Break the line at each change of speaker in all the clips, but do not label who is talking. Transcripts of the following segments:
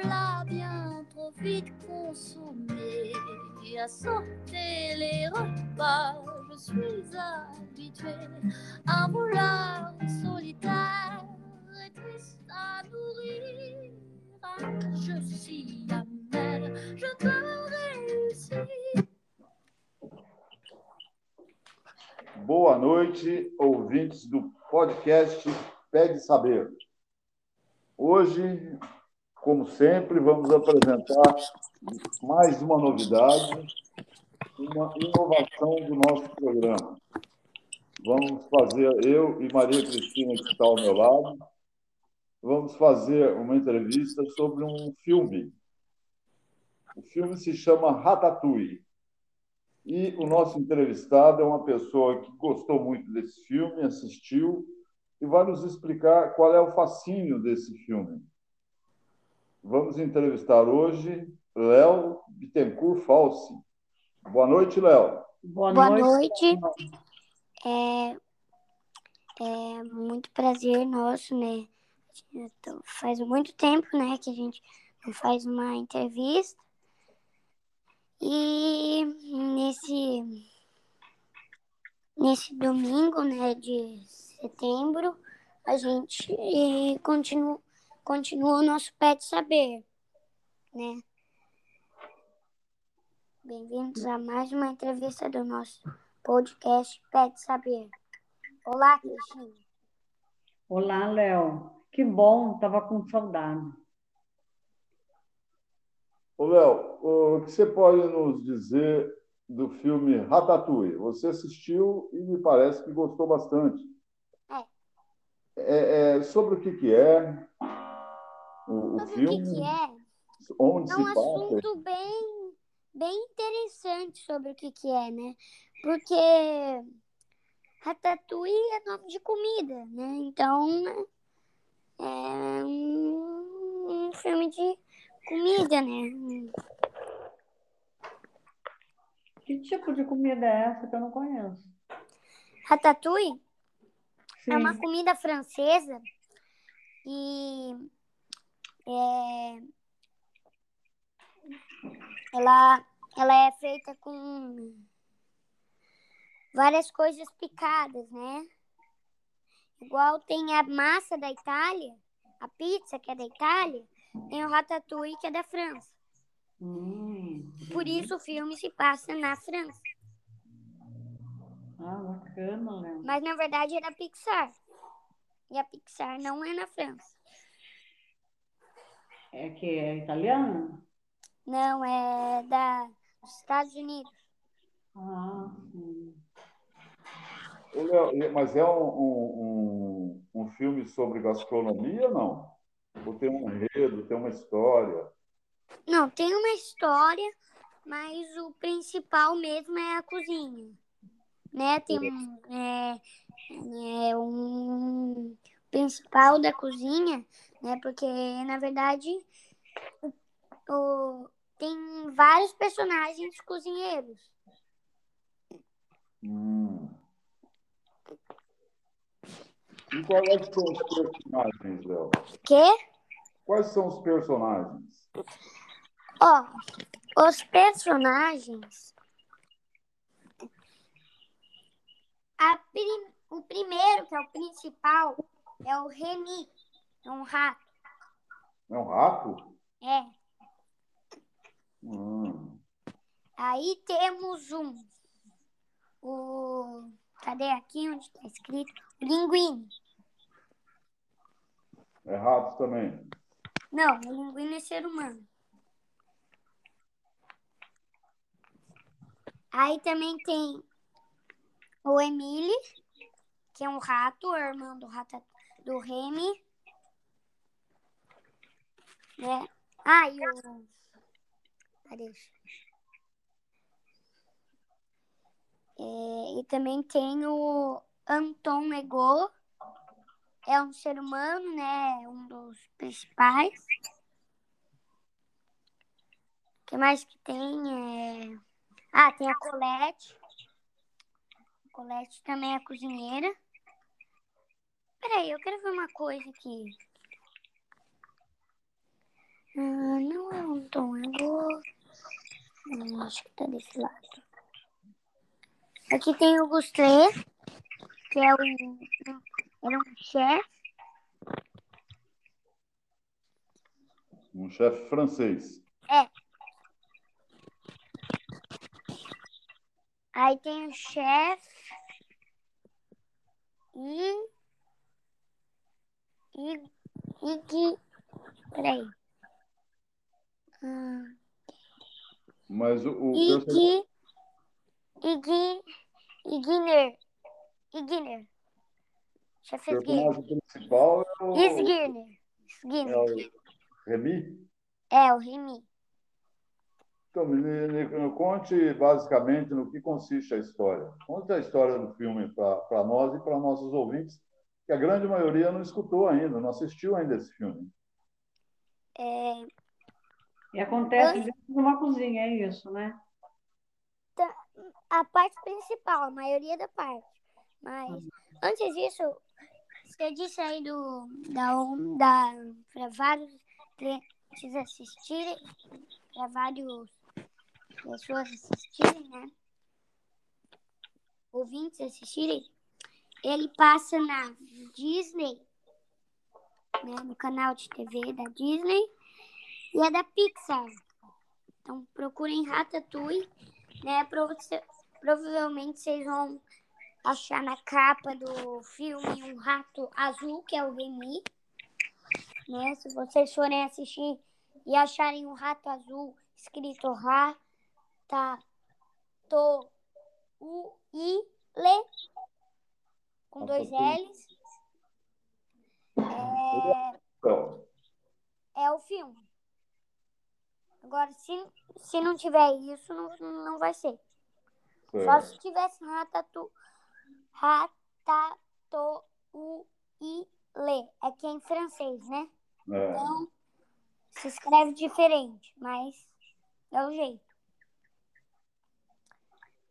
plat bien trop vite consommé. À sortir les repas, je suis habitué. Un voleur solitaire et triste à nourrir. Je suis amer, je te réussis.
Boa noite, ouvintes do podcast Pegue Saber. Hoje, como sempre, vamos apresentar mais uma novidade, uma inovação do nosso programa. Vamos fazer, eu e Maria Cristina, que está ao meu lado, vamos fazer uma entrevista sobre um filme. O filme se chama Ratatouille. E o nosso entrevistado é uma pessoa que gostou muito desse filme, assistiu e vai nos explicar qual é o fascínio desse filme. Vamos entrevistar hoje Léo Bittencourt Falsi. Boa noite, Léo.
Boa, Boa noite. noite. É, é muito prazer nosso, né? Faz muito tempo, né, que a gente faz uma entrevista. E nesse nesse domingo, né, de setembro, a gente continua, continua o nosso Pet Saber, né? Bem-vindos a mais uma entrevista do nosso podcast Pet Saber. Olá, Cristina.
Olá, Léo. Que bom, tava com saudade.
Ô, Léo, o que você pode nos dizer do filme Ratatouille? Você assistiu e me parece que gostou bastante. É, é, sobre o que, que é o, o filme?
O que, que é?
Onde
é
um
assunto bem, bem interessante sobre o que, que é, né? Porque Ratatouille é nome de comida, né? Então é um, um filme de comida, né?
Que tipo de comida é essa que eu não conheço?
Ratatouille Sim. é uma comida francesa e é, ela, ela é feita com várias coisas picadas, né? Igual tem a massa da Itália, a pizza que é da Itália, tem o ratatouille que é da França.
Hum.
Por isso o filme se passa na França.
Ah, bacana, né?
Mas na verdade é da Pixar. E a Pixar não é na França.
É que é italiana?
Não, é da dos Estados Unidos.
Ah, sim.
Mas é um, um, um, um filme sobre gastronomia, não? Ou tem um enredo, tem uma história?
Não, tem uma história, mas o principal mesmo é a cozinha né? Tem um, é, é um principal da cozinha, né? Porque na verdade o, tem vários personagens cozinheiros.
Hum. E quais são os personagens, Léo?
Quê?
Quais são os personagens?
Ó, os personagens prim... o primeiro, que é o principal, é o Remy. É um rato.
É um rato?
É.
Hum.
Aí temos um. O. Cadê aqui onde está escrito? O linguine.
É rato também.
Não, o linguine é ser humano. Aí também tem o Emile, que é um rato, irmão do rato do Remy. Né? Ah, e o. É, e também tem o Anton Ego. É um ser humano, né? Um dos principais. O que mais que tem? É... Ah, tem a Colette. A Colette também é cozinheira. Peraí, eu quero ver uma coisa aqui. Ah, não é um tom, eu vou. Hum, acho que tá desse lado. Aqui tem o Gustave, que é um, era um chefe.
Um chefe francês.
É. Aí tem o chefe e. E. E que. Peraí. Hum,
Mas o, o
Guinness. E Guinness. Chefe Guinness.
personagem principal é o,
Skinner.
é
Skinner.
o Remy.
É, o Remy.
Então, me conte basicamente no que consiste a história. Conte a história do filme para nós e para nossos ouvintes, que a grande maioria não escutou ainda, não assistiu ainda esse filme.
É,
E acontece dentro de uma cozinha, é isso, né?
a parte principal, a maioria da parte. Mas antes disso, você disse aí do da onda para vários clientes assistirem, para vários pessoas assistirem, né? Ouvintes assistirem. Ele passa na Disney, né? No canal de TV da Disney e é da Pixar. Então procurem Ratatouille, né? Prova- Provavelmente vocês vão achar na capa do filme um rato azul, que é o Remy. Né? Se vocês forem assistir e acharem um rato azul escrito Rata To U I Le com dois L's, é, é o filme. Agora, se, se não tiver isso, não, não vai ser. Só
é,
se tivesse ratatu, ratatoile. É que é em francês, né?
é.
Então, se escreve diferente, mas é o jeito.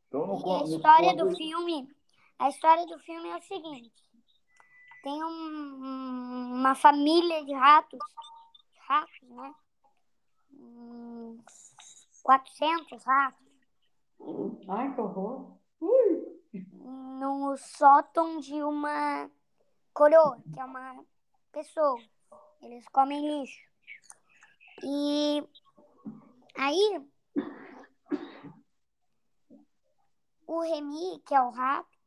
Então, no,
E a história
no-
do filme, a história do filme é o seguinte. Tem um- uma família de ratos, ratos, né? Hum, 400 ratos.
Ai, que horror.
no sótão de uma coroa, que é uma pessoa. Eles comem lixo. E aí o Remy, que é o rato,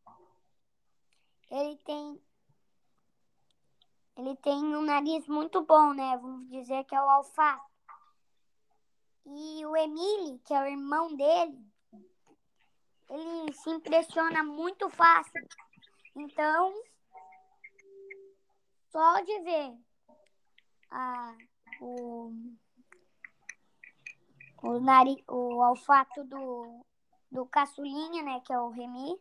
ele tem ele tem um nariz muito bom, né? Vamos dizer que é o olfato. E o Emile, que é o irmão dele, ele se impressiona muito fácil. Então, só de ver a, o, o, nari, o olfato do, do caçulinha, né, que é o Remy,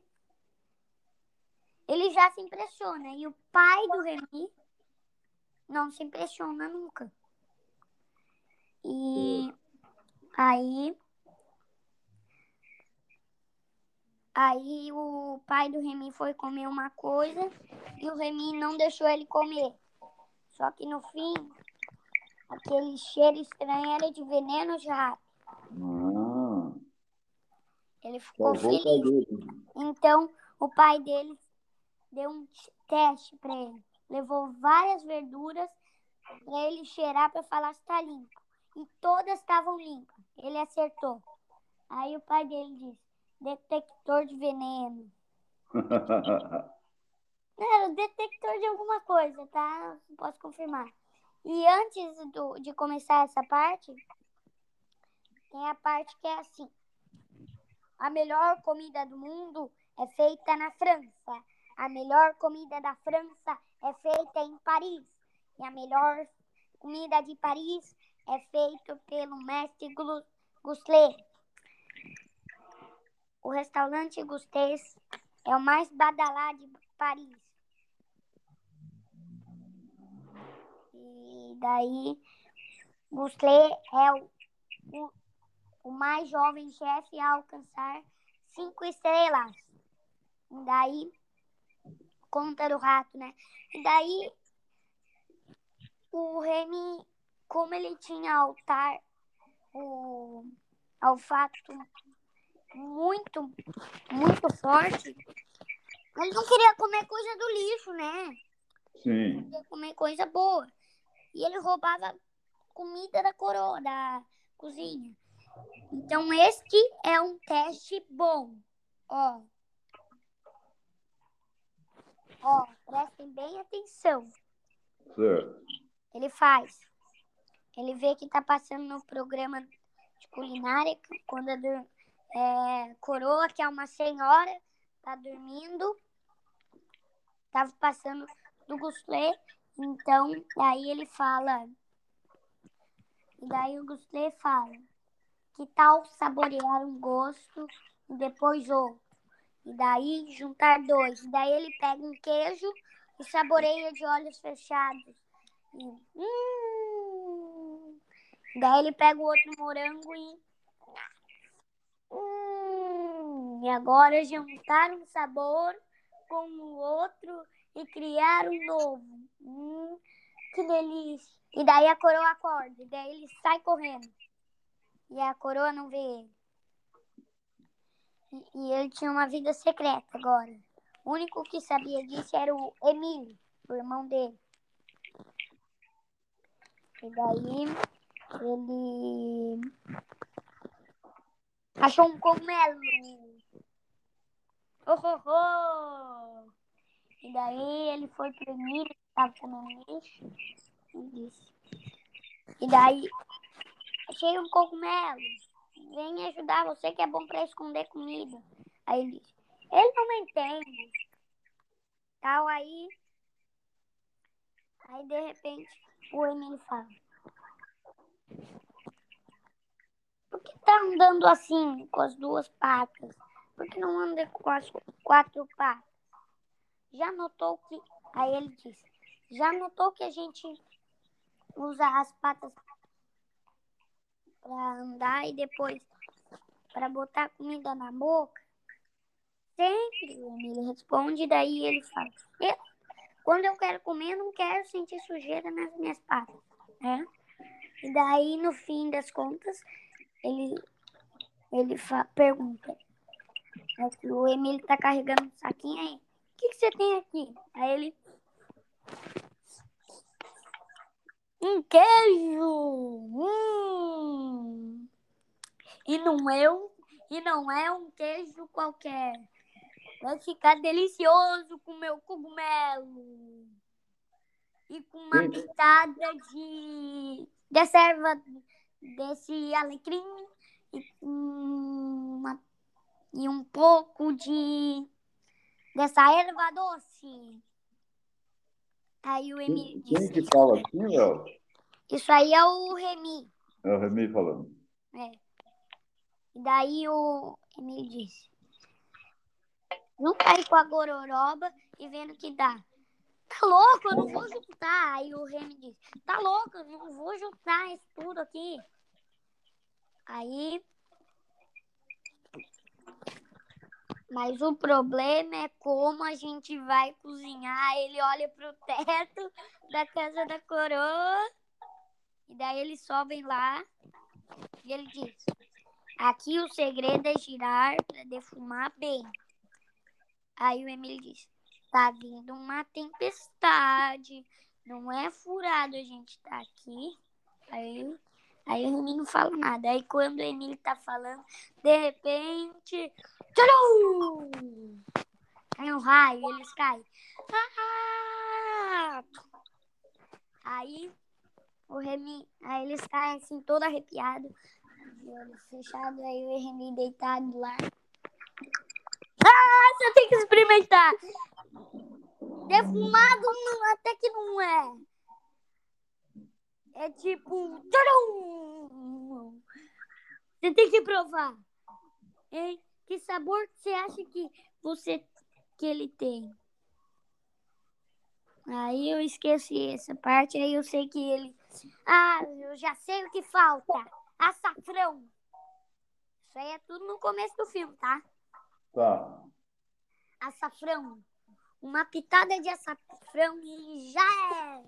ele já se impressiona. E o pai do Remy não se impressiona nunca. E aí Aí o pai do Remy foi comer uma coisa e o Remy não deixou ele comer. Só que no fim, aquele cheiro estranho era de veneno de rato.
Ah,
Ele ficou feliz.
dele.
Então o pai dele deu um teste para ele. Levou várias verduras para ele cheirar para falar se está limpo. E todas estavam limpas. Ele acertou. Aí o pai dele disse: detector de veneno. Era o detector de alguma coisa, tá? Não posso confirmar. E antes do, de começar essa parte, tem a parte que é assim. A melhor comida do mundo é feita na França. A melhor comida da França é feita em Paris. E a melhor comida de Paris é feito pelo mestre Guslet. O restaurante Gustês é o mais badalado de Paris. E daí, Guslet é o, o, o mais jovem chefe a alcançar cinco estrelas. E daí, conta do rato, né? E daí, o Remy, como ele tinha altar, o olfato muito, muito forte, ele não queria comer coisa do lixo, né?
Sim.
Queria comer coisa boa. E ele roubava comida da coroa, da cozinha. Então, este é um teste bom. Ó. Ó, prestem bem atenção.
Certo.
Ele faz. Ele vê que tá passando no programa de culinária, quando a dur- é, coroa, que é uma senhora, tá dormindo. Tava passando do Guslet. Então, daí ele fala. E daí o Guslet fala. Que tal saborear um gosto e depois outro? E daí juntar dois. E daí ele pega um queijo e saboreia de olhos fechados. E, hum. Daí ele pega o outro morango e. Hum. E agora juntar um sabor com o outro e criar um novo. Hum, que delícia. E daí a coroa acorda. E daí ele sai correndo. E a coroa não vê ele. E, e ele tinha uma vida secreta agora. O único que sabia disso era o Emílio, o irmão dele. E daí ele achou um cogumelo. Oh, oh, oh. E daí ele foi pro Emílio, que estava comendo lixo, e disse. E daí achei um cogumelo. Vem ajudar você que é bom para esconder comida. Aí ele disse, ele não me entende. Tal aí. Aí de repente o Emílio fala. Por que tá andando assim com as duas patas? Por que não anda com as quatro patas? Já notou que. Aí ele disse, já notou que a gente usa as patas para andar e depois para botar comida na boca? Sempre, o Emílio responde, daí ele fala, "Eu, quando eu quero comer, não quero sentir sujeira nas minhas patas, né? E daí, no fim das contas, ele, ele pergunta, é o Emílio tá carregando um saquinho aí, o que, que você tem aqui? Aí ele, um queijo! Hum! E não é um, e não é um queijo qualquer. Vai ficar delicioso com meu cogumelo. E com uma pitada de dessa erva, desse alecrim e, uma, e um pouco de dessa erva doce. Aí o
Quem
disse.
que fala assim, Léo?
Isso aí é o Remy.
É o Remy falando.
É. E daí o Emílio disse. Não cair com a gororoba e vendo que dá. Tá louco, eu não vou juntar. Aí o Remy disse, tá louco, eu não vou juntar isso tudo aqui. Aí. Mas o problema é como a gente vai cozinhar. Ele olha pro teto da casa da coroa. E daí eles sobem lá. E ele diz: Aqui o segredo é girar para defumar bem. Aí o Emílio diz: Tá vindo uma tempestade. Não é furado a gente tá aqui. Aí, aí o Remy não fala nada. Aí quando o Emílio tá falando, de repente. Tcharam! Cai um raio eles caem. Ah! Aí o Remy, aí eles caem assim, todo arrepiado, de fechado, aí o Remy deitado lá. Ah, você tem que experimentar! Defumado não, até que não é. É tipo. tcharam! Você tem que provar. Hein? Que sabor você acha que você que ele tem? Aí eu esqueci essa parte, aí eu sei que ele. Ah, eu já sei o que falta. Açafrão. Isso aí é tudo no começo do filme, tá?
Tá.
Açafrão. Uma pitada de açafrão e já é.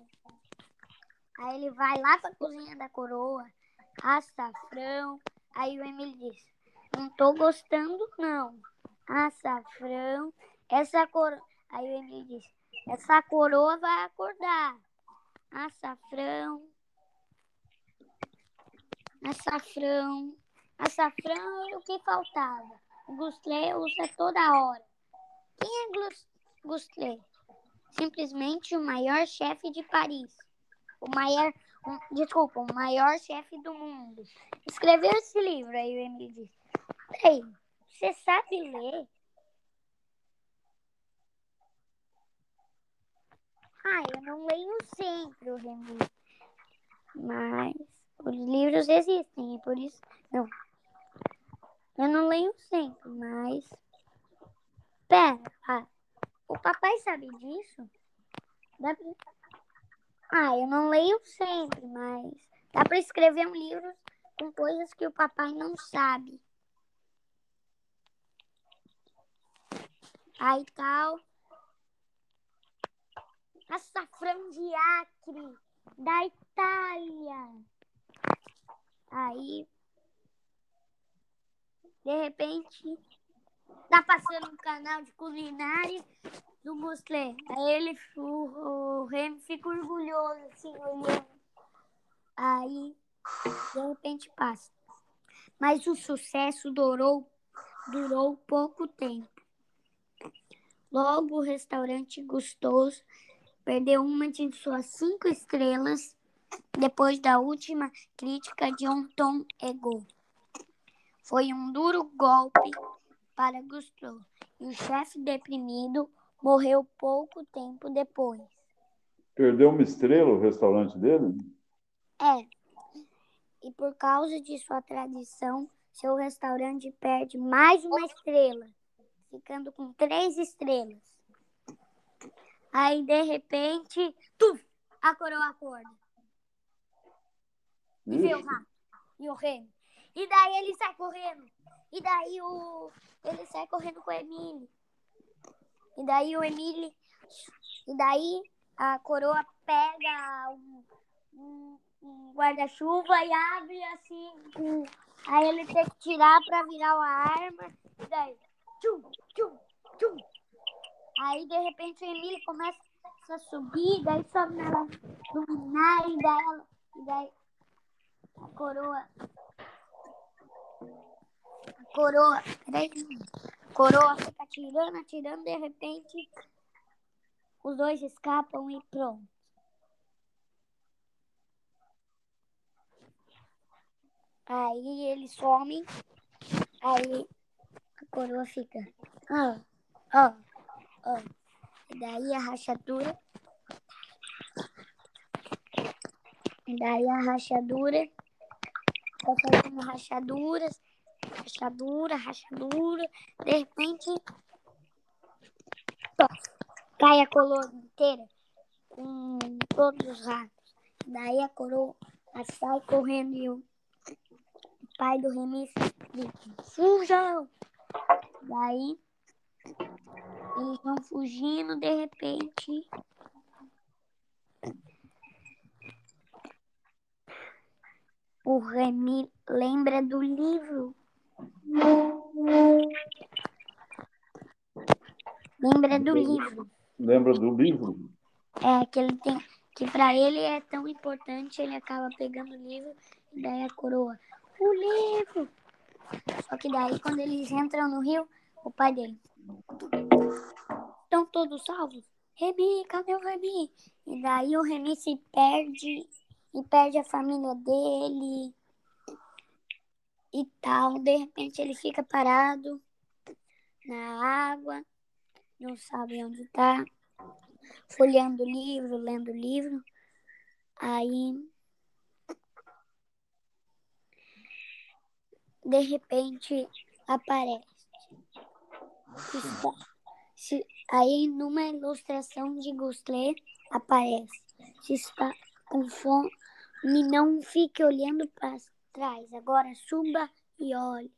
Aí ele vai lá pra cozinha da coroa. Açafrão. Aí o Emílio diz: Não tô gostando, não. Açafrão. Essa coroa. Aí o Emílio diz: Essa coroa vai acordar. Açafrão. Açafrão. Açafrão era o que faltava. O Gustlet usa toda hora. Quem é Glus- Gustlet? Simplesmente o maior chefe de Paris. O maior. um- desculpa, o maior chefe do mundo. Escreveu esse livro, aí o Emily disse. Você sabe ler? Ah, eu não leio sempre, o Emily. Mas os livros existem, e por isso. Não. Eu não leio sempre, mas. Pera, ah, o papai sabe disso? Dá pra... Ah, eu não leio sempre, mas dá pra escrever um livro com coisas que o papai não sabe. Aí tal. Açafrão de Acre, da Itália. Aí, de repente, tá passando um canal de culinária do Gustlet. Aí ele, o, o Remy fica orgulhoso, assim, olhando. Aí, de repente, passa. Mas o sucesso durou, durou pouco tempo. Logo, o restaurante Gustoso perdeu uma de suas cinco estrelas depois da última crítica de um Tom Ego. Foi um duro golpe para Gusteau e o chefe deprimido morreu pouco tempo depois.
Perdeu uma estrela o restaurante dele?
É, e por causa de sua tradição, seu restaurante perde mais uma estrela, ficando com três estrelas. Aí, de repente, tuf, a coroa acorda. E vê o rato e o remo. E daí ele sai correndo. E daí o. Ele sai correndo com o Emílio. E daí o Emílio. E daí a coroa pega um, um- um guarda-chuva e abre assim. com- Aí ele tem que tirar pra virar uma arma. E daí. Tchum, tchum, tchum. Aí de repente o Emílio começa a subir, daí sobe na luminária e daí, e daí a coroa. Coroa. Peraí. Coroa fica atirando, atirando, de repente os dois escapam e pronto. Aí eles somem. Aí a coroa fica. Ó, ó, ó. E daí a rachadura. E daí a rachadura. Tá fazendo rachaduras. Rachadura, rachadura. De repente. cai a coroa inteira. Com todos os ratos. Daí a coroa sai correndo e o pai do Remis grita: Fujam! Daí eles vão fugindo, de repente. O Remy lembra do livro. Lembra do livro.
lembra do livro?
É que ele tem. Que pra ele é tão importante, ele acaba pegando o livro e daí a coroa. O livro! Só que daí quando eles entram no rio, o pai dele. Estão todos salvos? Remy, cadê o Remy? E daí o Remy se perde e perde a família dele e tal. De repente ele fica parado na água, não sabe onde está, folheando livro, lendo livro. Aí, de repente, aparece. Se, aí, numa ilustração de Gustler, aparece. Se está com fome, não fique olhando para trás. Agora suba e olhe.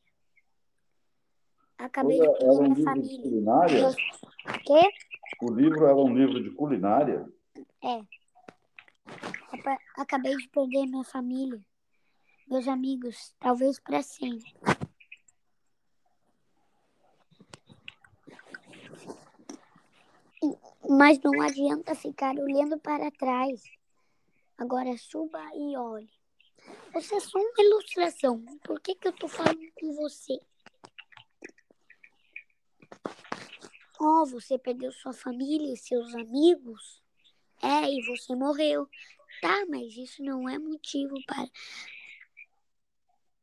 Acabei de
Era
perder
um
minha
livro de
família.
culinária?
Quê?
O livro era um livro de culinária?
Apa- Acabei de perder minha família. Meus amigos, talvez para sempre. Mas não adianta ficar olhando para trás. Agora suba e olhe. Você é só uma ilustração. Por que, que eu tô falando com você? Oh, você perdeu sua família e seus amigos? É, e você morreu. Tá, mas isso não é motivo para.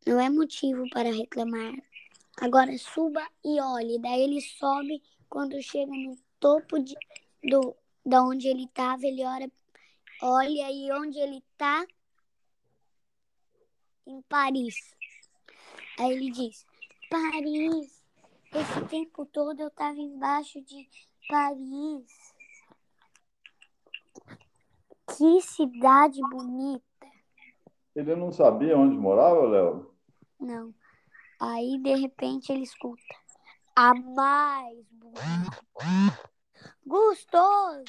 Não é motivo para reclamar. Agora suba e olhe. Daí ele sobe. Quando chega no topo de, do, da onde ele estava, ele olha, olha e onde ele está em Paris. Aí ele diz: Paris. Esse tempo todo eu estava embaixo de Paris. Que cidade bonita.
Ele não sabia onde morava, Léo?
Não. Aí, de repente, ele escuta. A mais bonita. Gostoso!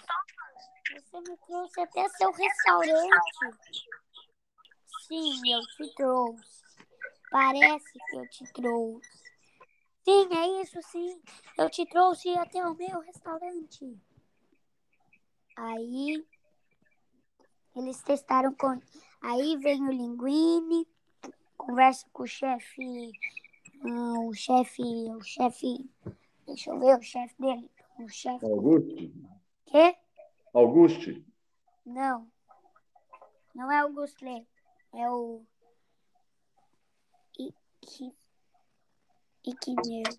Você me trouxe até seu restaurante. Sim, eu te trouxe. Parece que eu te trouxe. Sim, é isso sim. Eu te trouxe até o meu restaurante. Aí eles testaram com. Aí vem o linguine, conversa com o chefe. ah, o chefe. O chefe. Deixa eu ver o chefe dele. O chefe.
Auguste?
Quê?
Auguste?
Não. Não é o Gustlet. É o. Iki. Ikineer.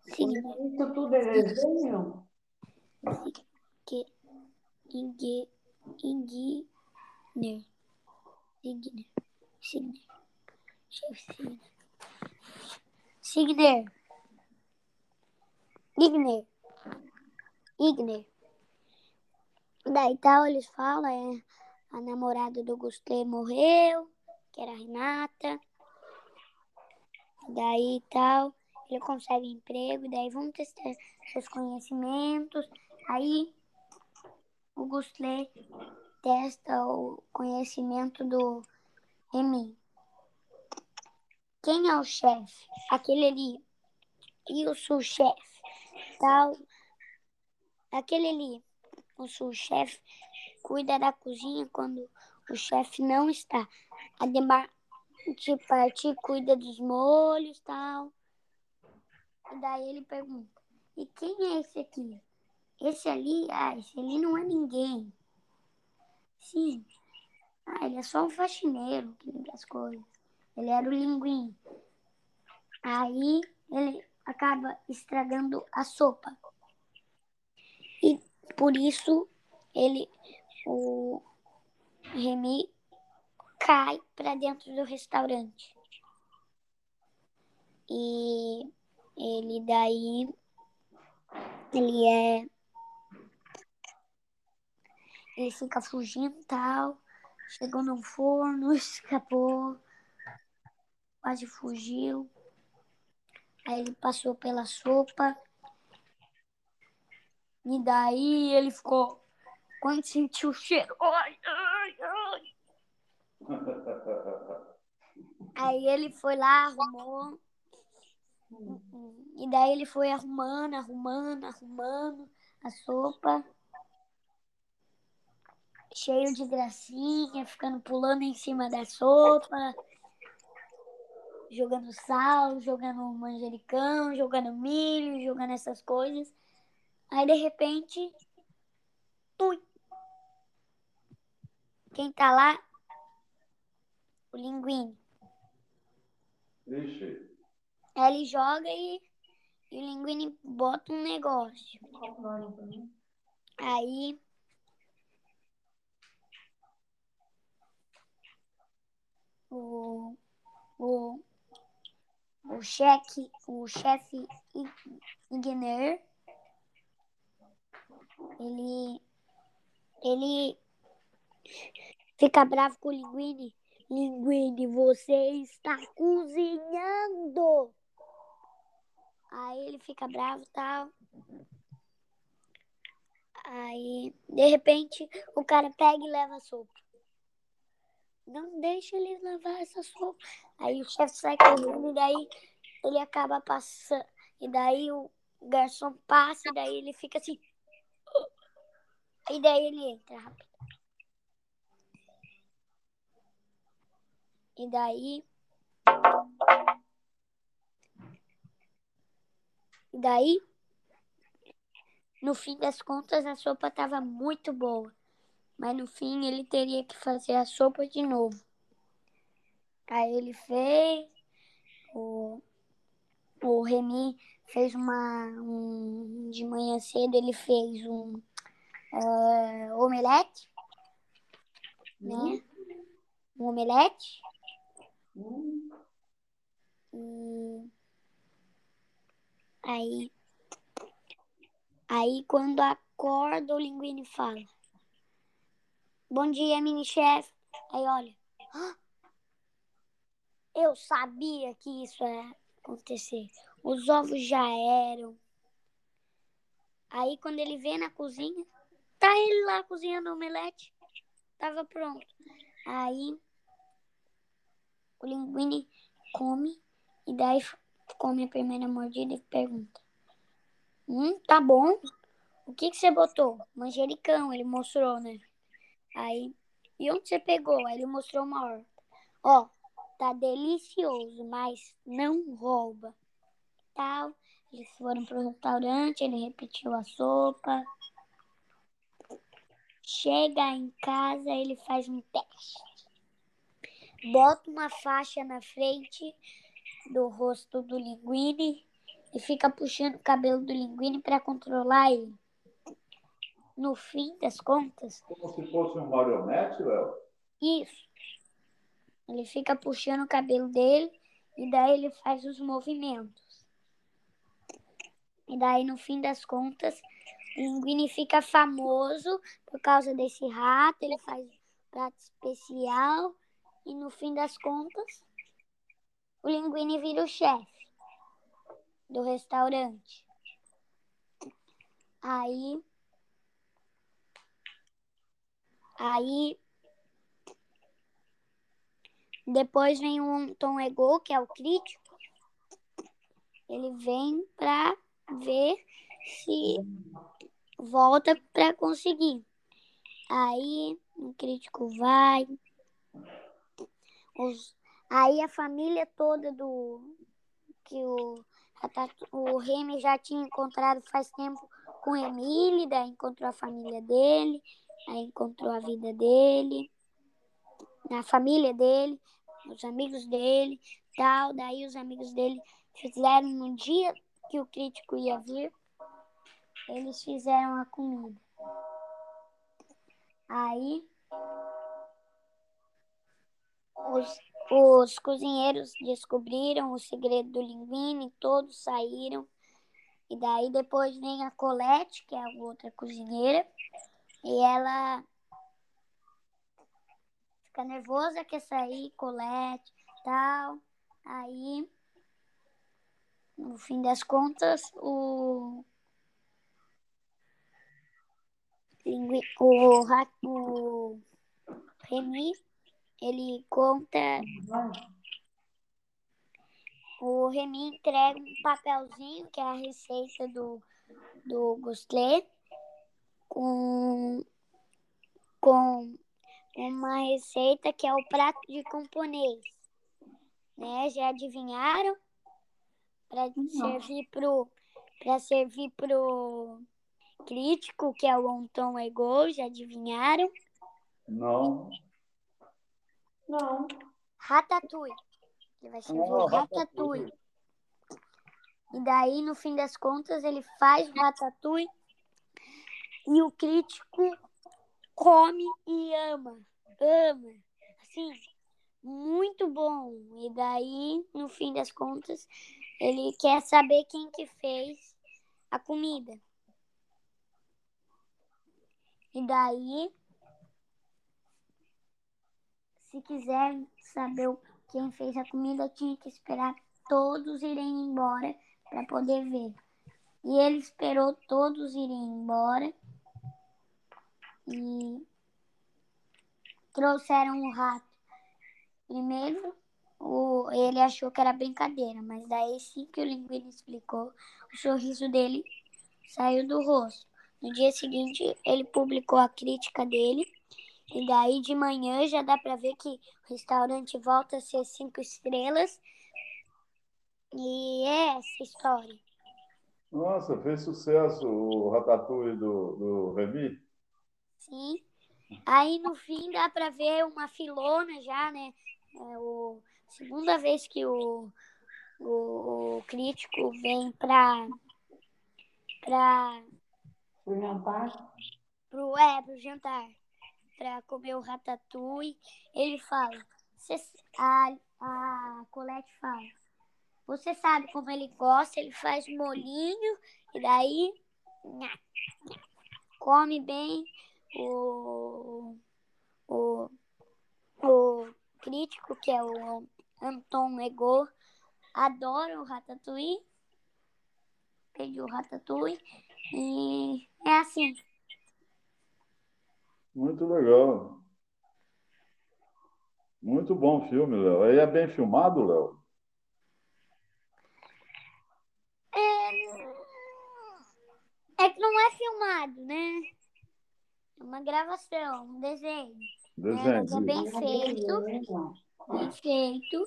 Signer.
Isso tudo é desenho?
Inge. Inginer. Signer. Signer. Signer. Signer. Igner. Igner. Daí tal, eles falam, é, a namorada do Gustavo morreu, que era a Renata. Daí tal, ele consegue emprego, daí vão testar seus conhecimentos. Aí o Gustavo testa o conhecimento do Remy. Quem é o chefe? Aquele ali. Sou o chefe. Tal. Aquele ali. O seu chefe cuida da cozinha quando o chefe não está. A de partir cuida dos molhos tal. E daí ele pergunta: E quem é esse aqui? Esse ali? Ah, esse ali não é ninguém. Sim. Ah, ele é só um faxineiro que limpa as coisas. Ele era o linguim. Aí ele acaba estragando a sopa. E por isso ele, o Remy, cai para dentro do restaurante. E ele daí, ele é, ele fica fugindo tal, chegou num forno, escapou, quase fugiu. Aí ele passou pela sopa. E daí ele ficou. Quando sentiu o cheiro. Ai, ai, ai. Aí ele foi lá, arrumou. E daí ele foi arrumando, arrumando, arrumando a sopa. Cheio de gracinha, ficando pulando em cima da sopa. Jogando sal, jogando manjericão, jogando milho, jogando essas coisas. Aí de repente. Tui! Quem tá lá? O linguine.
Ixi.
Aí ele joga e, e o linguine bota um negócio. Aí. O, o, o chefe, o chefe Igner, ele, ele fica bravo com o Linguini. Linguini, você está cozinhando! Aí ele fica bravo e tal. Aí, de repente, o cara pega e leva a sopa. Não deixa ele levar essa sopa. Aí o chefe sai correndo e daí ele acaba passando. E daí o garçom passa e daí ele fica assim. E daí ele entra rápido. E daí. E daí, no fim das contas, a sopa estava muito boa. Mas no fim ele teria que fazer a sopa de novo. Aí ele fez, o, o Remy fez uma. Um, de manhã cedo ele fez um uh, omelete. Né? Um omelete. E aí, aí quando acorda o Linguini fala: Bom dia, mini-chefe. Aí olha, eu sabia que isso ia acontecer. Os ovos já eram. Aí quando ele vê na cozinha, tá ele lá cozinhando omelete. Tava pronto. Aí o linguine come e daí come a primeira mordida e pergunta: Hum, tá bom. O que, que você botou? Manjericão, ele mostrou, né? Aí, e onde você pegou? Aí ele mostrou uma horta. Ó, tá delicioso, mas não rouba. Tal. Eles foram pro restaurante, ele repetiu a sopa. Chega em casa, ele faz um teste bota uma faixa na frente do rosto do linguine e fica puxando o cabelo do linguine para controlar ele. No fim das contas.
Como se fosse um marionete, Léo?
Isso. Ele fica puxando o cabelo dele e daí ele faz os movimentos. E daí, no fim das contas, o linguine fica famoso por causa desse rato. Ele faz prato especial e no fim das contas, o Linguini vira o chefe do restaurante. Aí. Aí. Depois vem o Tom Ego, que é o crítico. Ele vem pra ver se volta pra conseguir. Aí o crítico vai, os, aí a família toda do que o, o Remy já tinha encontrado faz tempo com Emília, daí encontrou a família dele, aí encontrou a vida dele, a família dele, os amigos dele, tal, daí os amigos dele fizeram no dia que o crítico ia vir, eles fizeram a comida. Aí os, os cozinheiros descobriram o segredo do linguine, todos saíram. E daí depois vem a Colette, que é a outra cozinheira, e ela fica nervosa, quer sair, Colette, tal. Aí, no fim das contas, o o, o Remy ele conta. O Remy entrega um papelzinho, que é a receita do, do Goslet, com, com uma receita que é o prato de camponês. Né? Já adivinharam? Para servir pro para servir pro crítico, que é o Anton Ego, já adivinharam?
Não.
Não.
Ratatouille. Ele vai servir o ratatouille. E daí, no fim das contas, ele faz o ratatouille e o crítico come e ama. Ama. Assim, muito bom. E daí, no fim das contas, ele quer saber quem que fez a comida. E daí, se quiser saber quem fez a comida, tinha que esperar todos irem embora para poder ver. E ele esperou todos irem embora e trouxeram o rato. Primeiro, o, ele achou que era brincadeira, mas daí sim que o linguino explicou, o sorriso dele saiu do rosto. No dia seguinte, ele publicou a crítica dele, e daí de manhã já dá pra ver que o restaurante volta a ser cinco estrelas. E é essa história.
Nossa, fez sucesso o Ratatouille do, do Remy.
Sim. Aí no fim dá pra ver uma filona já, né? É o segunda vez que o, o, o crítico vem pra, pra
Fui jantar.
pro, é, pro jantar pra comer o ratatouille. Ele fala, "Cê- a, a Colette fala, você sabe como ele gosta, ele faz molinho e daí nha, nha, come bem o, o, o crítico, que é o Anton Ego, adora o ratatouille, pediu o ratatouille e é assim.
Muito legal. Muito bom filme, Léo. Aí é bem filmado, Léo?
É, é que não é filmado, né? É uma gravação, um desenho.
Desenho.
mas é bem feito, bem feito.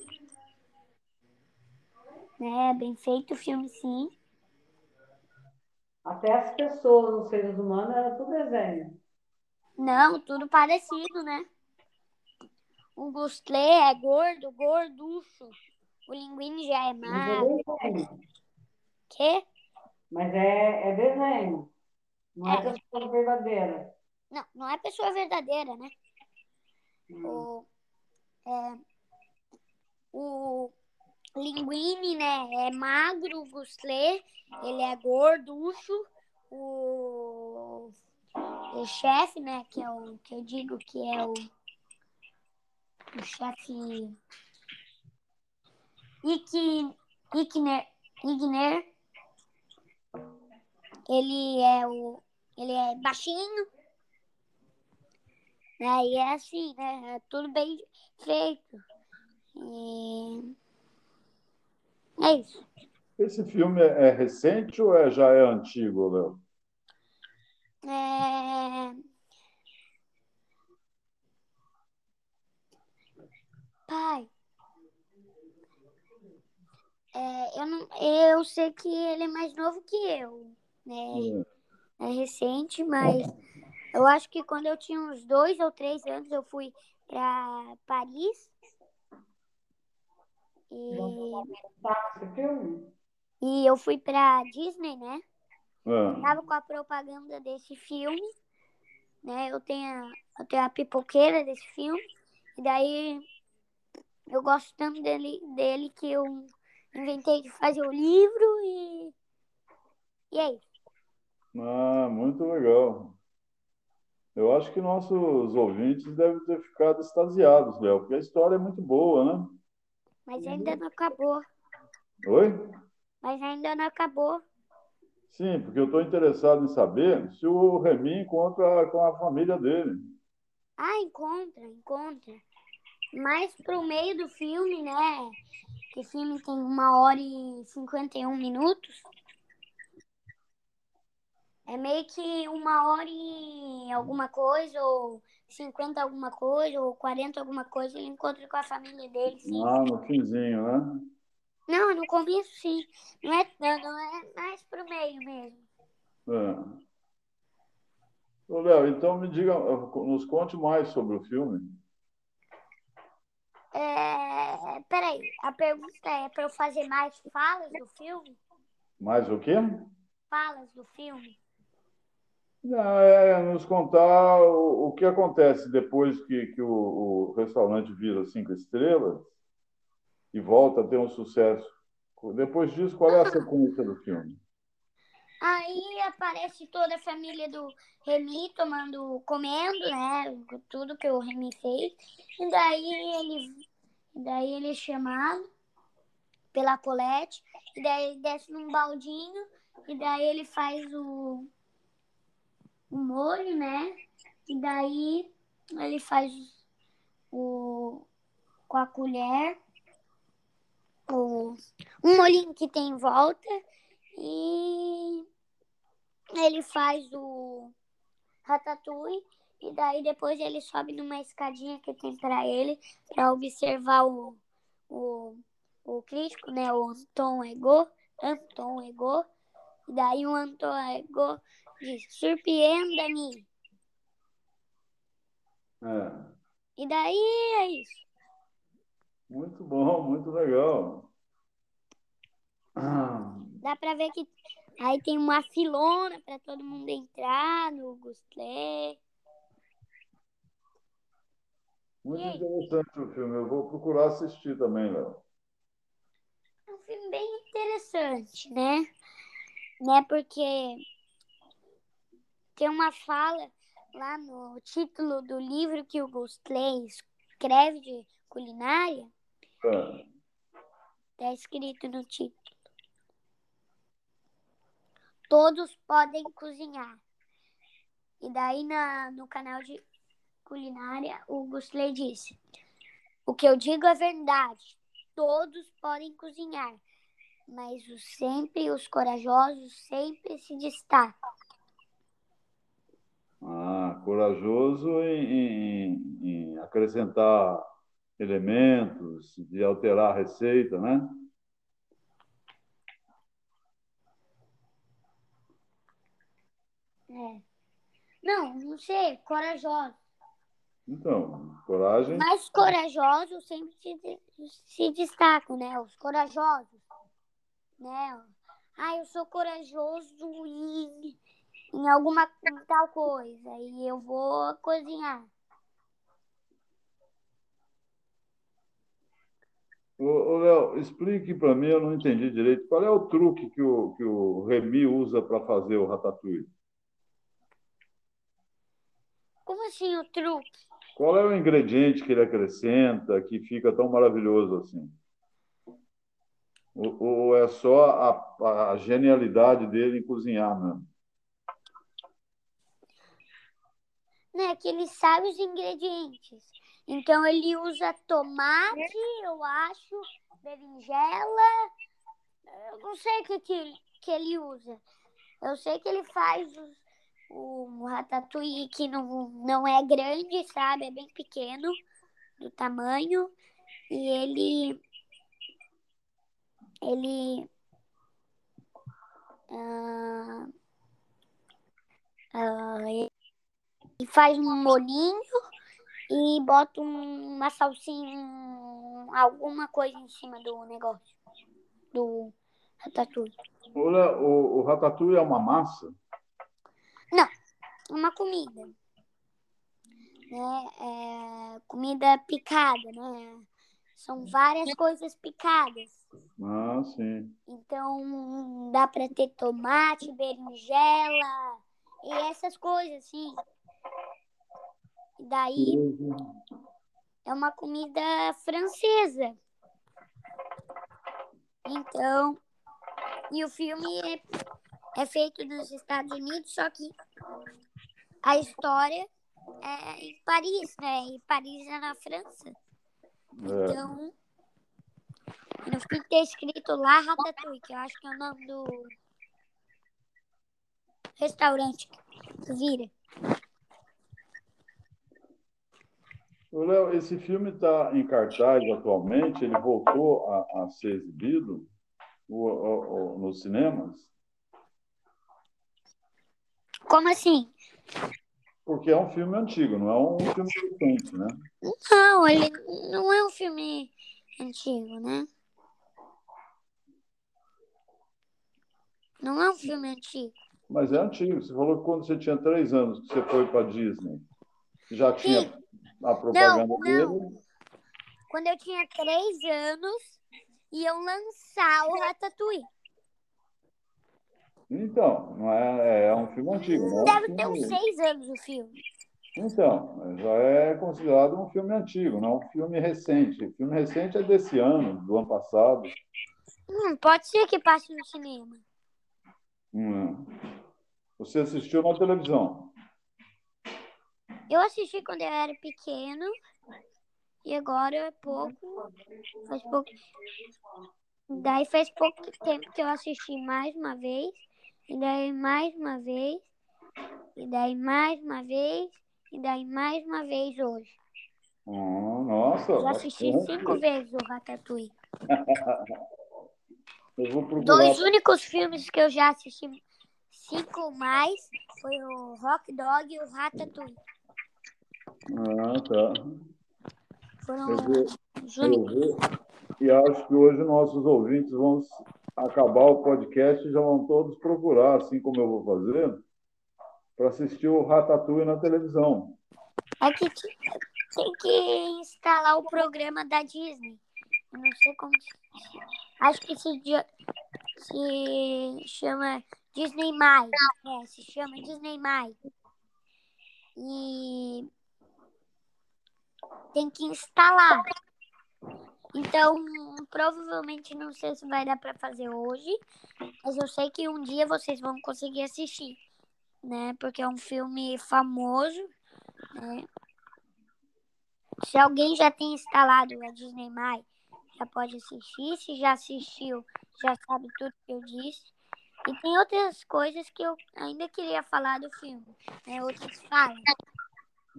Né? Bem feito o filme, sim.
Até as pessoas, os seres humanos, era tudo desenho.
Não, tudo parecido, né? O Gustlé é gordo, gorducho. O linguine já é
Mas
magro.
é desenho.
Quê?
Mas é, é desenho. Não é,
É.
pessoa verdadeira.
Não, não é pessoa verdadeira, né?
Hum.
O, é, o Linguine, né, é magro, o ele é gorducho, o, o chefe, né, que é o que eu digo que é o, o chefe Igner, Igner, ele é o ele é baixinho, né, e é assim, né, é tudo bem feito. E é isso.
Esse filme é é recente ou é, já é antigo, Léo?
É... Pai, é, eu, não, eu sei que ele é mais novo que eu, né? É recente, mas eu acho que quando eu tinha uns dois ou três anos eu fui para Paris e,
esse filme?
e eu fui para Disney, né?
É.
tava com a propaganda desse filme, né? Eu tenho, a- eu tenho a pipoqueira desse filme, e daí eu gosto tanto dele, dele que eu inventei de fazer o livro e. E é isso.
Ah, muito legal. Eu acho que nossos ouvintes devem ter ficado extasiados, Léo, porque a história é muito boa, né?
Mas ainda não acabou.
Oi?
Mas ainda não acabou.
Sim, porque eu estou interessado em saber se o Remy encontra com a família dele.
Ah, encontra, encontra. Mas pro meio do filme, né? Que o filme tem uma hora e 51 minutos. É meio que uma hora e alguma coisa, ou 50 alguma coisa, ou 40 alguma coisa, ele encontra com a família dele, sim.
Ah, no finzinho, né?
Não, no começo sim. Não é, não é mais pro meio mesmo.
É. Ô, Léo, então me diga, nos conte mais sobre o filme.
É, peraí, a pergunta é para eu fazer mais falas do filme?
Mais o quê?
Falas do filme?
Não, é nos contar o, o que acontece depois que, que o, o restaurante vira cinco estrelas e volta a ter um sucesso. Depois disso, qual é a sequência do filme?
Aí aparece toda a família do Remy tomando, comendo, né? Tudo que o Remy fez. E daí ele, daí ele é chamado pela Colette. E daí ele desce num baldinho. E daí ele faz o, o molho, né? E daí ele faz o com a colher o, um molhinho que tem em volta e ele faz o ratatouille e daí depois ele sobe numa escadinha que tem para ele para observar o, o, o crítico, né, o Anton Ego, Anton Ego. E daí o Anton Ego diz: "Surpreenda-me".
É.
E daí é isso.
Muito bom, muito legal.
Dá pra ver que aí tem uma filona pra todo mundo entrar no Gustlé.
Muito
E aí?
interessante o filme. Eu vou procurar assistir também, Léo.
É um filme bem interessante, né? Né? Porque tem uma fala lá no título do livro que o Gustlé escreve de culinária.
É.
Tá escrito no título. Todos podem cozinhar. E daí na, no canal de culinária, o Gustley disse: O que eu digo é verdade. Todos podem cozinhar. Mas os sempre os corajosos sempre se destacam.
Corajoso em, em- em acrescentar elementos, de alterar a receita, né?
É. Não, não sei, corajosos.
Então, coragem.
Mas corajosos sempre se, se destacam, né? Os corajosos. Né? Ah, eu sou corajoso em, em alguma tal coisa. E eu vou cozinhar.
Ô, ô, Léo, explique para mim, eu não entendi direito. Qual é o truque que o, que o Remy usa para fazer o ratatouille?
Como assim o truque?
Qual é o ingrediente que ele acrescenta que fica tão maravilhoso assim? Ou, ou é só a, a genialidade dele em cozinhar mesmo?
Né? Que ele sabe os ingredientes. Então ele usa tomate, eu acho, berinjela. Eu não sei o que, que, que ele usa. Eu sei que ele faz os- o ratatouille que não, não é grande, sabe? É bem pequeno do tamanho. E ele. Ele. ah, ah, ele faz um molinho e bota um- uma salsinha, um- alguma coisa em cima do negócio. Do ratatouille.
Léo, o, o ratatouille é uma massa?
uma comida. Né? É, comida picada, né? São várias coisas picadas.
Ah, sim.
Então dá para ter tomate, berinjela e essas coisas assim. E daí é uma comida francesa. Então, e o filme é, é feito nos Estados Unidos, só que a história é em Paris, né? E Paris é na França.
É.
Então, no filme tem escrito lá Ratatouille, que eu acho que é o nome do restaurante que vira.
Léo, esse filme está em cartaz atualmente? Ele voltou a, a ser exibido o- o- o- nos cinemas?
Como assim?
Porque é um filme antigo, não é um filme recente, né?
Não, ele não é um filme antigo, né? Não é um filme antigo.
Mas é antigo. Você falou que quando você tinha três anos que você foi para Disney, já tinha
Sim.
A propaganda
Não,
dele.
não. Quando eu tinha três anos, iam lançar o Ratatouille.
Então, não é, é um filme antigo. Não é um
Deve ter uns seis anos o filme.
Então, já é considerado um filme antigo, não um filme recente. O filme recente é desse ano, do ano passado.
Hum, pode ser que passe no cinema.
Hum. Você assistiu na televisão.
Eu assisti quando eu era pequeno e agora é pouco. Faz pouco. Daí faz pouco tempo que eu assisti mais uma vez. E daí mais uma vez. E daí mais uma vez. E daí mais uma vez hoje.
Ah, nossa,
Já assisti
bastante.
cinco vezes o Ratatouille. Dois únicos filmes que eu já assisti cinco mais foi o Rock Dog e o Ratatouille.
Ah, tá.
Foram os únicos.
E acho que hoje nossos ouvintes vão acabar o podcast e já vão todos procurar, assim como eu vou fazer, para assistir o Ratatouille na televisão.
É que tem que instalar o programa da Disney. Eu não sei como. Acho que se, se chama Disney Mais. É, se chama Disney Mais. E tem que instalar. Então, provavelmente não sei se vai dar para fazer hoje, mas eu sei que um dia vocês vão conseguir assistir, né? Porque é um filme famoso, né? Se alguém já tem instalado a Disney já pode assistir. Se já assistiu, já sabe tudo que eu disse. E tem outras coisas que eu ainda queria falar do filme, né? Outras falas.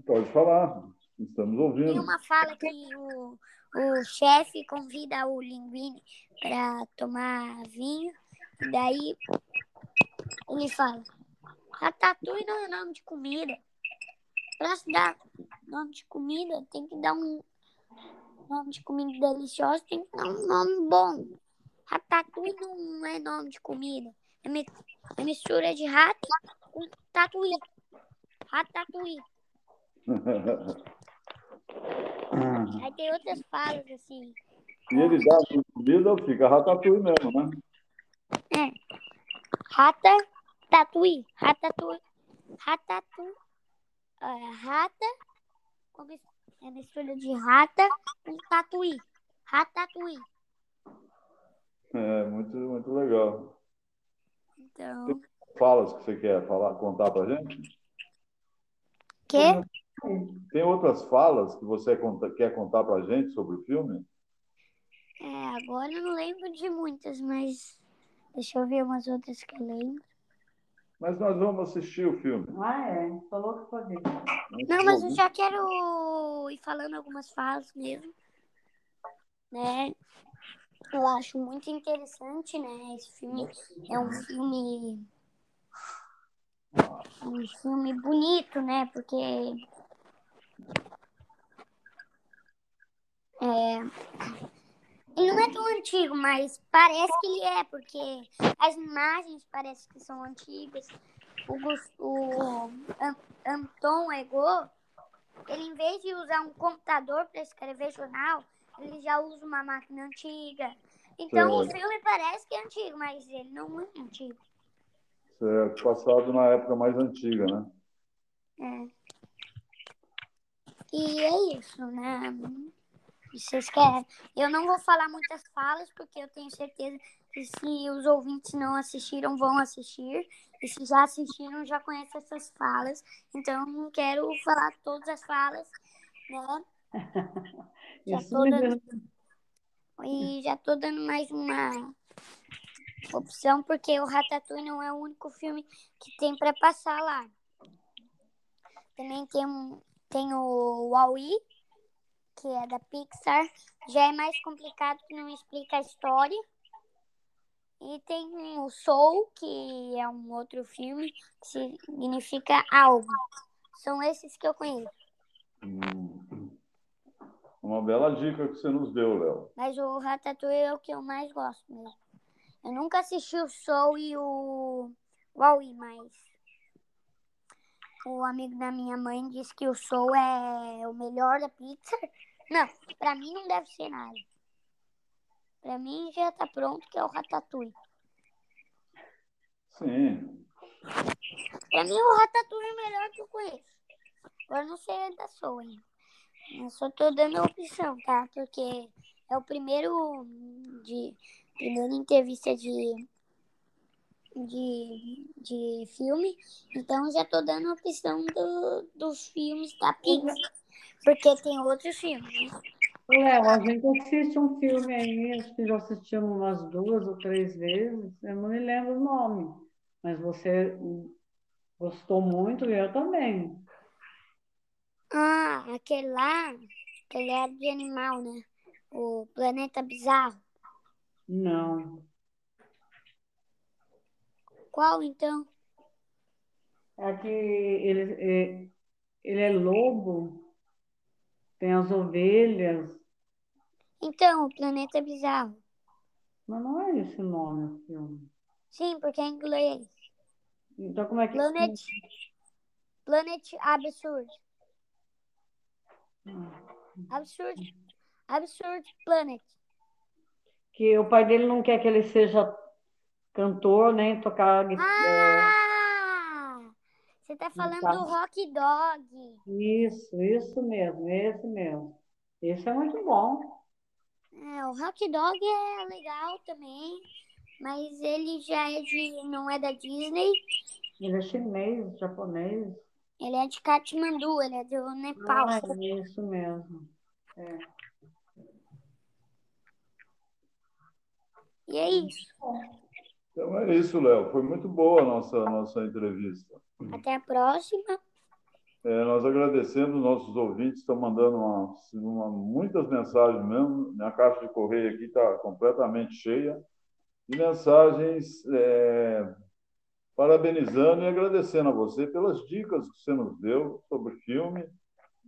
Pode falar, estamos
Tem
ouvindo.
uma fala que o, o chefe convida o Linguini para tomar vinho. E daí ele fala: Ratatouille não é nome de comida. Pra se dar nome de comida, tem que dar um nome de comida deliciosa, tem que dar um nome bom. Ratatouille não é nome de comida. É, é mistura de rato com tatuí. Ratatouille. Aí tem outras falas assim.
E ele dá a comida, fica Ratatouille mesmo, né?
Rata, tatuí. Ratatouille. Ratatouille. É, rata. com mis- É mistura de rata com tatuí. Ratatouille.
É muito, muito legal.
Então.
Falas que você quer falar, contar pra gente?
Quê?
Tem outras falas que você quer contar pra gente sobre o filme?
É, agora eu não lembro de muitas, mas deixa eu ver umas outras que eu lembro.
Mas nós vamos assistir o filme.
Ah, é. Falou que pode ir.
Não, mas eu já quero ir falando algumas falas mesmo. Né? Eu acho muito interessante, né? Esse filme é um filme. Um filme bonito, né? Porque. É, ele não é tão antigo, mas parece que ele é, porque as imagens parecem que são antigas. O, o An- Anton Ego, ele em vez de usar um computador para escrever jornal, ele já usa uma máquina antiga. Então o
Certo.
filme parece que é antigo, mas ele não é antigo.
Certo, passado na época mais antiga, né?
É. E é isso, né? Vocês querem? Eu não vou falar muitas falas, porque eu tenho certeza que se os ouvintes não assistiram, vão assistir. E se já assistiram, já conhecem essas falas. Então, eu não quero falar todas as falas, né? Já tô dando- E já tô dando mais uma opção, porque o Ratatouille não é o único filme que tem para passar lá. Também tem, tem o Wall-E, que é da Pixar. Já é mais complicado, que não explica a história. E tem o Soul, que é um outro filme, que significa algo. São esses que eu conheço.
Hum. Uma bela dica que você nos deu, Léo.
Mas o Ratatouille é o que eu mais gosto mesmo. Eu nunca assisti o Soul e o Wall-E, mas o amigo da minha mãe disse que o Soul é o melhor da Pixar. Não, pra mim não deve ser nada. Pra mim já tá pronto, que é o Ratatouille.
Sim.
Pra mim o Ratatouille é o melhor que eu conheço. Agora não sei ainda. Eu só tô dando a opção, tá? Porque é o primeiro de primeira entrevista de de, de filme, então eu já tô dando a opção do, dos filmes da Pixar, porque tem outros filmes, né?
Léo, a gente assiste um filme aí, acho que já assistimos umas duas ou três vezes, eu não me lembro o nome, mas você gostou muito e eu também.
Ah, aquele lá, aquele era de animal, né? O Planeta Bizarro.
Não.
Qual então?
É que ele, é, ele é lobo, tem as ovelhas,
Então, o Planeta Bizarro.
mas não é esse nome filme.
Sim, porque é em inglês.
Então como é que...
Planet, Planet Absurd. Absurd. Absurd Planet.
Que o pai dele não quer que ele seja cantor, nem tocar guitarra.
Ah! Você tá falando
Tá.
do Rock Dog.
Isso, isso mesmo, esse mesmo. Esse é muito bom.
É, o Rock Dog é legal também, mas ele já é de. não é da Disney.
Ele é chinês, japonês.
Ele é de Katmandu, ele é do Nepal.
Ah, é isso mesmo.
E é isso.
Então é isso, Léo. Foi muito boa a nossa, nossa entrevista.
Até a próxima.
É, nós agradecemos nossos ouvintes, estão mandando uma, uma- muitas mensagens mesmo. Minha caixa de correio aqui está completamente cheia. E mensagens é, parabenizando e agradecendo a você pelas dicas que você nos deu sobre o filme.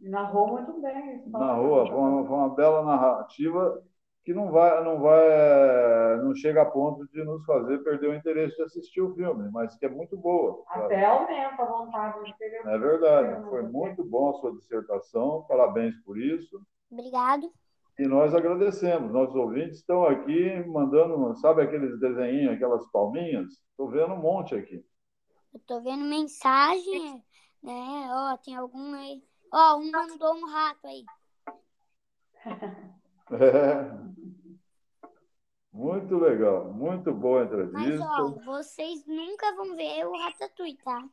Narrou muito bem.
Na rua, foi uma, foi uma bela narrativa que não vai, não vai, não chega a ponto de nos fazer perder o interesse de assistir o filme, mas que é muito boa. sabe?
Até aumenta a vontade de querer.
É verdade, foi muito bom a sua dissertação, parabéns por isso.
Obrigado.
E nós agradecemos. Nossos ouvintes estão aqui mandando, sabe aqueles desenhinhos, aquelas palminhas? Estou vendo um monte aqui.
Eu tô vendo mensagem, né? Ó, tem algum aí. Ó, um mandou um rato aí.
É. Muito legal, muito boa a
Mas,
entrevista.
ó, vocês nunca vão ver o Ratatouille, tá?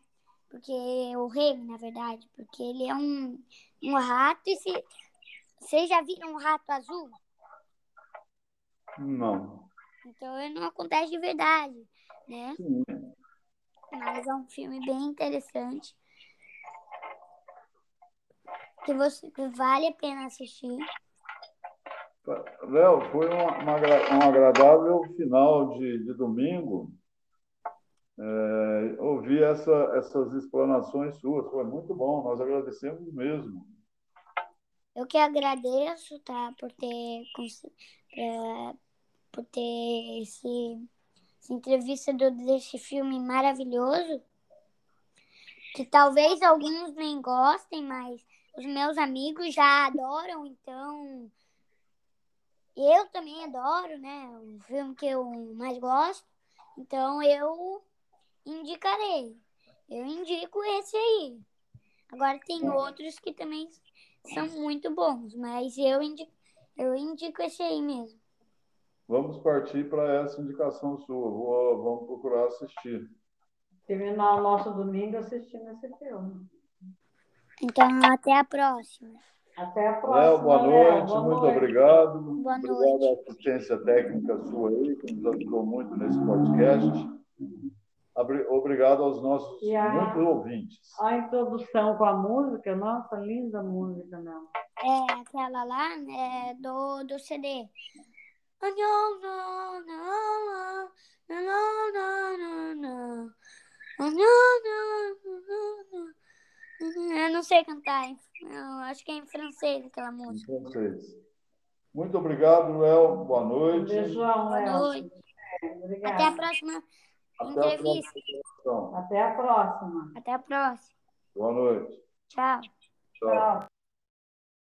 Porque o Remy, na verdade, porque ele é um, um rato e se... Vocês já viram um rato azul?
Não.
Então ele não acontece de verdade, né?
Sim.
Mas é um filme bem interessante. Que, você, que vale a pena assistir.
Léo, foi uma, um agradável final de, de domingo. É, ouvir essa, essas explanações suas, foi muito bom, nós agradecemos mesmo.
Eu que agradeço, tá? Por ter, pra- por ter esse, essa entrevista do, desse filme maravilhoso. Que talvez alguns nem gostem, mas os meus amigos já adoram, então. Eu também adoro, né? O filme que eu mais gosto. Então eu indicarei. Eu indico esse aí. Agora tem outros que também são muito bons, mas eu indico, eu indico esse aí mesmo.
Vamos partir para essa indicação sua, Vou- vamos procurar assistir.
Terminar o nosso domingo assistindo esse filme.
Então, até a próxima.
Até a próxima.
Léo, boa noite,
Boa
muito
noite.
obrigado.
Boa
obrigado
noite.
à assistência técnica sua aí, que nos ajudou muito nesse podcast. Obrigado aos nossos
E a-
muitos ouvintes.
A introdução com a música, nossa, linda música, não.
É aquela lá, é do, do CD. Eu não sei cantar, eu acho que é em francês aquela música.
Em francês. Muito obrigado, Léo. Boa
Um
noite.
beijão,
Boa noite.
Obrigada.
Até a próxima
Até a
Entrevista.
próxima gravação.
Até a próxima.
Até a próxima.
Boa noite.
Tchau.
Tchau.
Tchau.